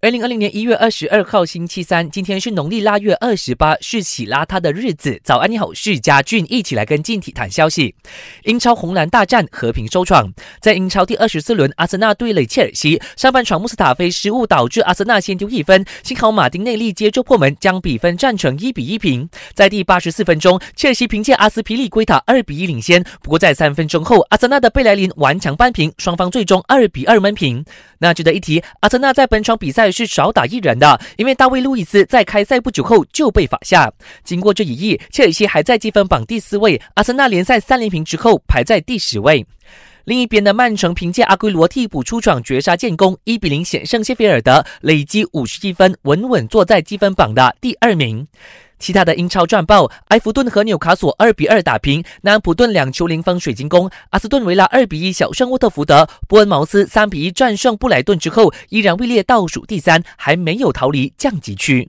二零二零年一月二十二号星期三，今天是农历腊月二十八，是喜邋遢的日子。早安，你好，是嘉俊，一起来跟进体坛消息。英超红蓝大战和平收场，在英超第二十四轮，阿森纳对垒切尔西，上半场穆斯塔菲失误导致阿森纳先丢一分，幸好马丁内利接住破门，将比分战成一比一平。在第八十四分钟，切尔西凭借阿斯皮利圭塔二比一领先，不过在三分钟后，阿森纳的贝莱林顽强扳平，双方最终二比二闷平。那值得一提，阿森纳在本场比赛是少打一人的，因为大卫·路易斯在开赛不久后就被罚下。经过这一役，切尔西还在积分榜第四位，阿森纳联赛三连平之后排在第十位。另一边的曼城凭借阿圭罗替补出场绝杀建功，一比零险胜谢菲尔德，累积五十一分，稳稳坐在积分榜的第二名。其他的英超战报：埃弗顿和纽卡索二比二打平，南安普顿两球零封水晶宫，阿斯顿维拉二比一小胜沃特福德，波恩茅斯三比一战胜布莱顿之后，依然位列倒数第三，还没有逃离降级区。